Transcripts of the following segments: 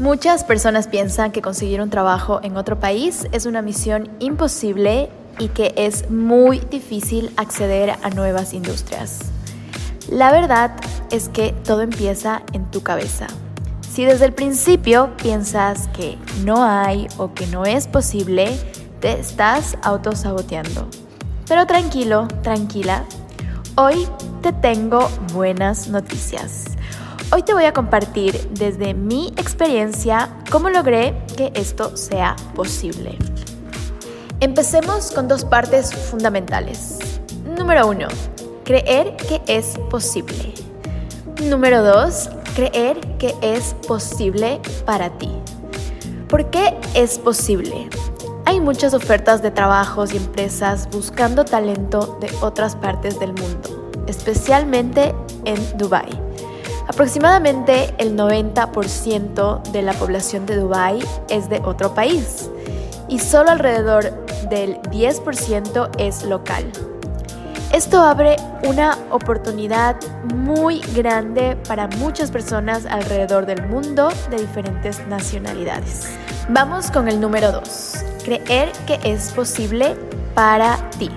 Muchas personas piensan que conseguir un trabajo en otro país es una misión imposible y que es muy difícil acceder a nuevas industrias. La verdad es que todo empieza en tu cabeza. Si desde el principio piensas que no hay o que no es posible, te estás autosaboteando. Pero tranquilo, tranquila, hoy te tengo buenas noticias. Hoy te voy a compartir desde mi experiencia cómo logré que esto sea posible. Empecemos con dos partes fundamentales. Número uno, creer que es posible. Número dos, creer que es posible para ti. ¿Por qué es posible? Hay muchas ofertas de trabajos y empresas buscando talento de otras partes del mundo, especialmente en Dubai. Aproximadamente el 90% de la población de Dubái es de otro país y solo alrededor del 10% es local. Esto abre una oportunidad muy grande para muchas personas alrededor del mundo de diferentes nacionalidades. Vamos con el número 2. Creer que es posible para ti.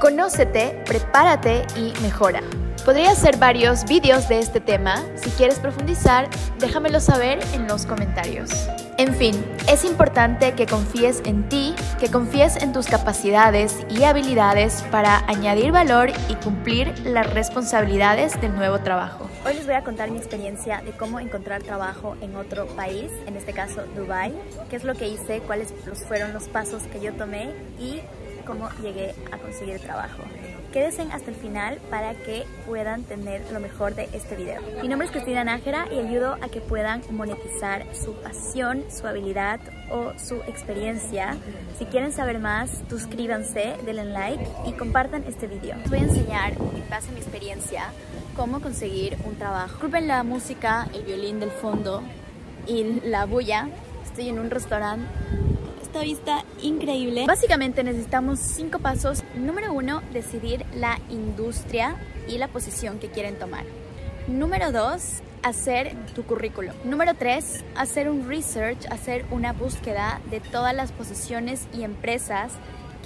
Conócete, prepárate y mejora. Podría hacer varios vídeos de este tema. Si quieres profundizar, déjamelo saber en los comentarios. En fin, es importante que confíes en ti, que confíes en tus capacidades y habilidades para añadir valor y cumplir las responsabilidades del nuevo trabajo. Hoy les voy a contar mi experiencia de cómo encontrar trabajo en otro país, en este caso Dubai, qué es lo que hice, cuáles fueron los pasos que yo tomé y cómo llegué a conseguir trabajo. Quédense hasta el final para que puedan tener lo mejor de este video. Mi nombre es Cristina Nájera y ayudo a que puedan monetizar su pasión, su habilidad o su experiencia. Si quieren saber más, suscríbanse, denle like y compartan este video. Les voy a enseñar en base a mi experiencia cómo conseguir un trabajo. Disculpen la música, el violín del fondo y la bulla. Estoy en un restaurante vista increíble. Básicamente necesitamos cinco pasos. Número uno, decidir la industria y la posición que quieren tomar. Número dos, hacer tu currículum. Número tres, hacer un research, hacer una búsqueda de todas las posiciones y empresas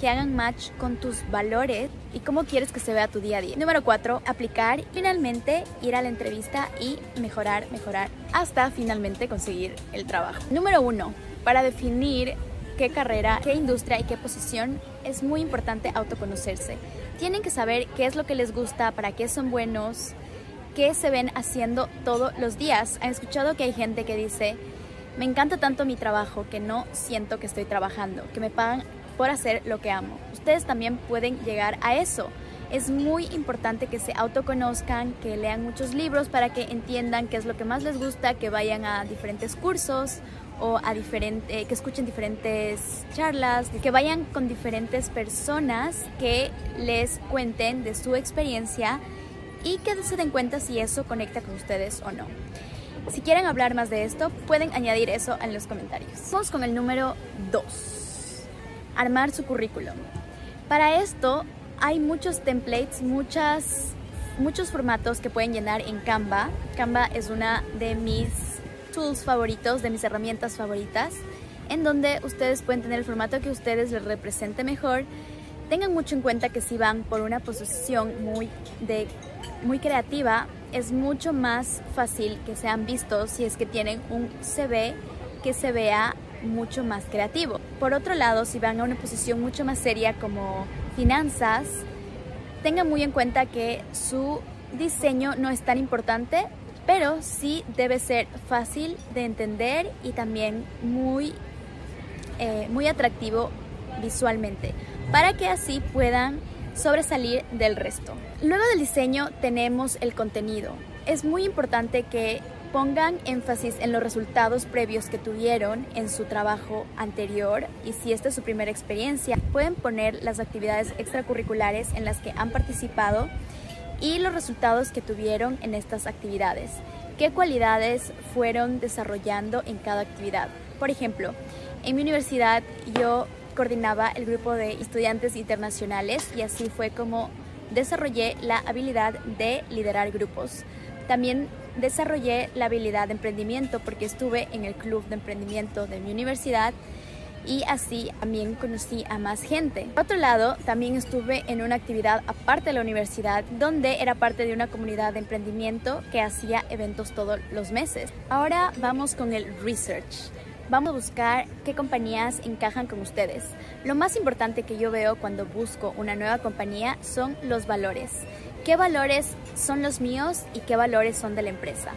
que hagan match con tus valores y cómo quieres que se vea tu día a día. Número cuatro, aplicar y finalmente ir a la entrevista y mejorar, mejorar hasta finalmente conseguir el trabajo. Número uno, para definir qué carrera, qué industria y qué posición, es muy importante autoconocerse. Tienen que saber qué es lo que les gusta, para qué son buenos, qué se ven haciendo todos los días. Han escuchado que hay gente que dice, me encanta tanto mi trabajo que no siento que estoy trabajando, que me pagan por hacer lo que amo. Ustedes también pueden llegar a eso. Es muy importante que se autoconozcan, que lean muchos libros para que entiendan qué es lo que más les gusta, que vayan a diferentes cursos o a diferente, que escuchen diferentes charlas, que vayan con diferentes personas que les cuenten de su experiencia y que se den cuenta si eso conecta con ustedes o no. Si quieren hablar más de esto, pueden añadir eso en los comentarios. Vamos con el número 2. Armar su currículum. Para esto hay muchos templates, muchas, muchos formatos que pueden llenar en Canva. Canva es una de mis tools favoritos, de mis herramientas favoritas, en donde ustedes pueden tener el formato que ustedes les represente mejor. Tengan mucho en cuenta que si van por una posición muy, de, muy creativa, es mucho más fácil que sean vistos si es que tienen un CV que se vea mucho más creativo. Por otro lado, si van a una posición mucho más seria como finanzas, tengan muy en cuenta que su diseño no es tan importante, pero sí debe ser fácil de entender y también muy, eh, muy atractivo visualmente, para que así puedan sobresalir del resto. Luego del diseño tenemos el contenido. Es muy importante que pongan énfasis en los resultados previos que tuvieron en su trabajo anterior y si esta es su primera experiencia, pueden poner las actividades extracurriculares en las que han participado y los resultados que tuvieron en estas actividades. ¿Qué cualidades fueron desarrollando en cada actividad? Por ejemplo, en mi universidad yo coordinaba el grupo de estudiantes internacionales y así fue como desarrollé la habilidad de liderar grupos. También desarrollé la habilidad de emprendimiento porque estuve en el club de emprendimiento de mi universidad y así también conocí a más gente. Por otro lado, también estuve en una actividad aparte de la universidad donde era parte de una comunidad de emprendimiento que hacía eventos todos los meses. Ahora vamos con el research. Vamos a buscar qué compañías encajan con ustedes. Lo más importante que yo veo cuando busco una nueva compañía son los valores. ¿Qué valores son los míos y qué valores son de la empresa?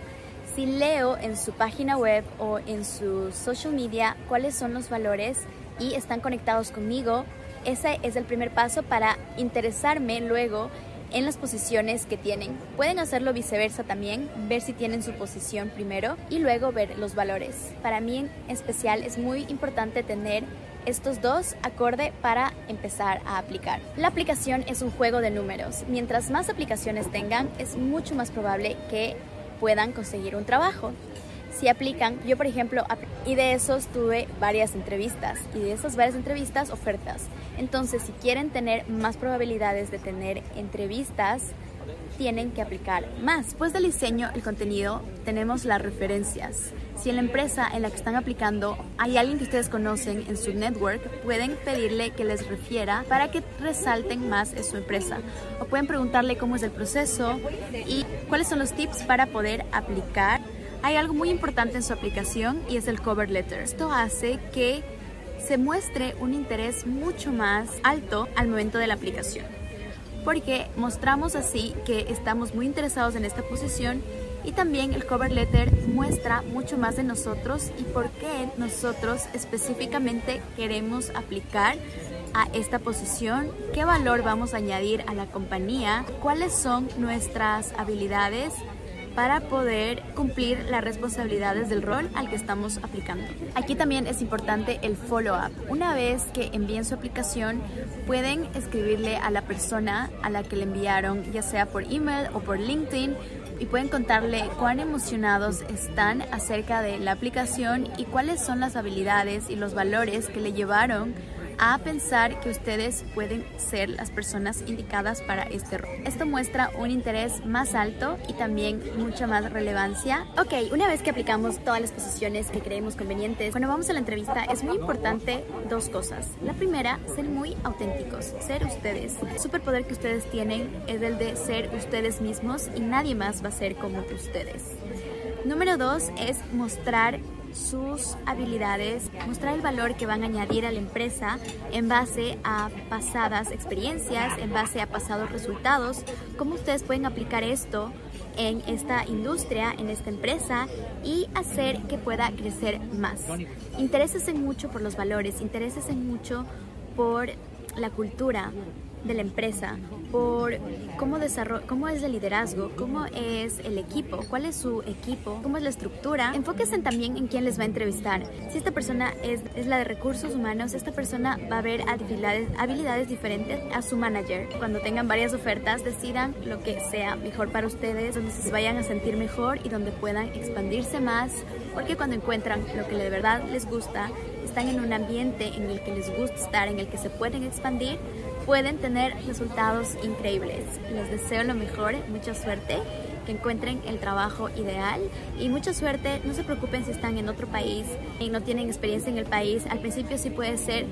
Si leo en su página web o en su social media cuáles son los valores y están conectados conmigo, ese es el primer paso para interesarme luego en las posiciones que tienen. Pueden hacerlo viceversa también, ver si tienen su posición primero y luego ver los valores. Para mí en especial es muy importante tener estos dos acorde para empezar a aplicar. La aplicación es un juego de números. Mientras más aplicaciones tengan, es mucho más probable que puedan conseguir un trabajo. Si aplican, yo por ejemplo, y de esos tuve varias entrevistas y de esas varias entrevistas ofertas. Entonces, si quieren tener más probabilidades de tener entrevistas, tienen que aplicar más. Después del diseño, el contenido, tenemos las referencias. Si en la empresa en la que están aplicando hay alguien que ustedes conocen en su network, pueden pedirle que les refiera para que resalten más en su empresa. O pueden preguntarle cómo es el proceso y cuáles son los tips para poder aplicar. Hay algo muy importante en su aplicación y es el cover letter. Esto hace que se muestre un interés mucho más alto al momento de la aplicación porque mostramos así que estamos muy interesados en esta posición y también el cover letter muestra mucho más de nosotros y por qué nosotros específicamente queremos aplicar a esta posición, qué valor vamos a añadir a la compañía, cuáles son nuestras habilidades para poder cumplir las responsabilidades del rol al que estamos aplicando. Aquí también es importante el follow-up. Una vez que envíen su aplicación, pueden escribirle a la persona a la que le enviaron, ya sea por email o por LinkedIn, y pueden contarle cuán emocionados están acerca de la aplicación y cuáles son las habilidades y los valores que le llevaron a pensar que ustedes pueden ser las personas indicadas para este rol. Esto muestra un interés más alto y también mucha más relevancia. Ok, una vez que aplicamos todas las posiciones que creemos convenientes, cuando vamos a la entrevista es muy importante dos cosas. La primera, ser muy auténticos, ser ustedes. El superpoder que ustedes tienen es el de ser ustedes mismos y nadie más va a ser como ustedes. Número dos es mostrar sus habilidades, mostrar el valor que van a añadir a la empresa en base a pasadas experiencias, en base a pasados resultados, cómo ustedes pueden aplicar esto en esta industria, en esta empresa y hacer que pueda crecer más. en mucho por los valores, en mucho por la cultura, de la empresa, por cómo, cómo es el liderazgo, cómo es el equipo, cuál es su equipo, cómo es la estructura. Enfóquense también en quién les va a entrevistar. Si esta persona es, es la de recursos humanos, esta persona va a ver habilidades, habilidades diferentes a su manager. Cuando tengan varias ofertas, decidan lo que sea mejor para ustedes, donde se vayan a sentir mejor y donde puedan expandirse más, porque cuando encuentran lo que de verdad les gusta, están en un ambiente en el que les gusta estar, en el que se pueden expandir, pueden tener resultados increíbles. Les deseo lo mejor, mucha suerte, que encuentren el trabajo ideal y mucha suerte. No se preocupen si están en otro país y no tienen experiencia en el país. Al principio sí puede ser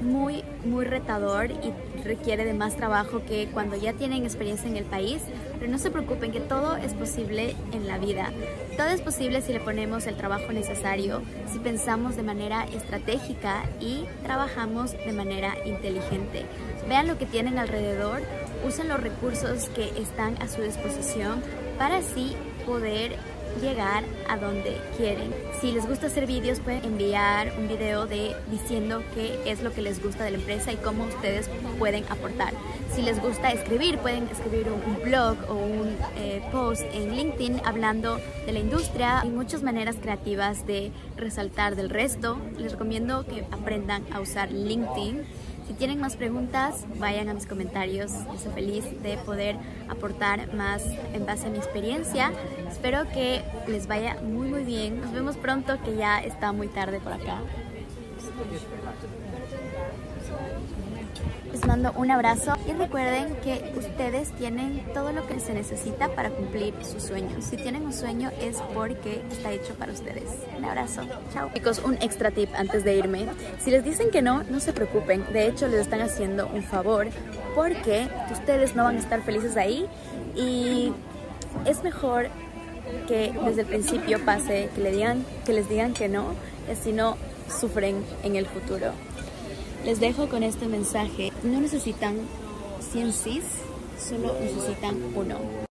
muy, muy retador y requiere de más trabajo que cuando ya tienen experiencia en el país, pero no se preocupen que todo es posible en la vida. Todo es posible si le ponemos el trabajo necesario, si pensamos de manera estratégica y trabajamos de manera inteligente. Vean lo que tienen alrededor, usen los recursos que están a su disposición para así poder llegar a donde quieren. Si les gusta hacer vídeos, pueden enviar un video de diciendo qué es lo que les gusta de la empresa y cómo ustedes pueden aportar. Si les gusta escribir, pueden escribir un, blog o un eh, post en LinkedIn hablando de la industria. Hay muchas maneras creativas de resaltar del resto. Les recomiendo que aprendan a usar LinkedIn si tienen más preguntas, vayan a mis comentarios. Estoy feliz de poder aportar más en base a mi experiencia. Espero que les vaya muy muy bien. Nos vemos pronto que ya está muy tarde por acá. Les mando un abrazo y recuerden que ustedes tienen todo lo que se necesita para cumplir sus sueños. Si tienen un sueño es porque está hecho para ustedes. Un abrazo. Chao. Chicos, un extra tip antes de irme. Si les dicen que no, no se preocupen. De hecho, les están haciendo un favor porque ustedes no van a estar felices ahí y es mejor que desde el principio pase que, le digan, que les digan que no, si no sufren en el futuro. Les dejo con este mensaje. No necesitan 100 sís, solo necesitan uno.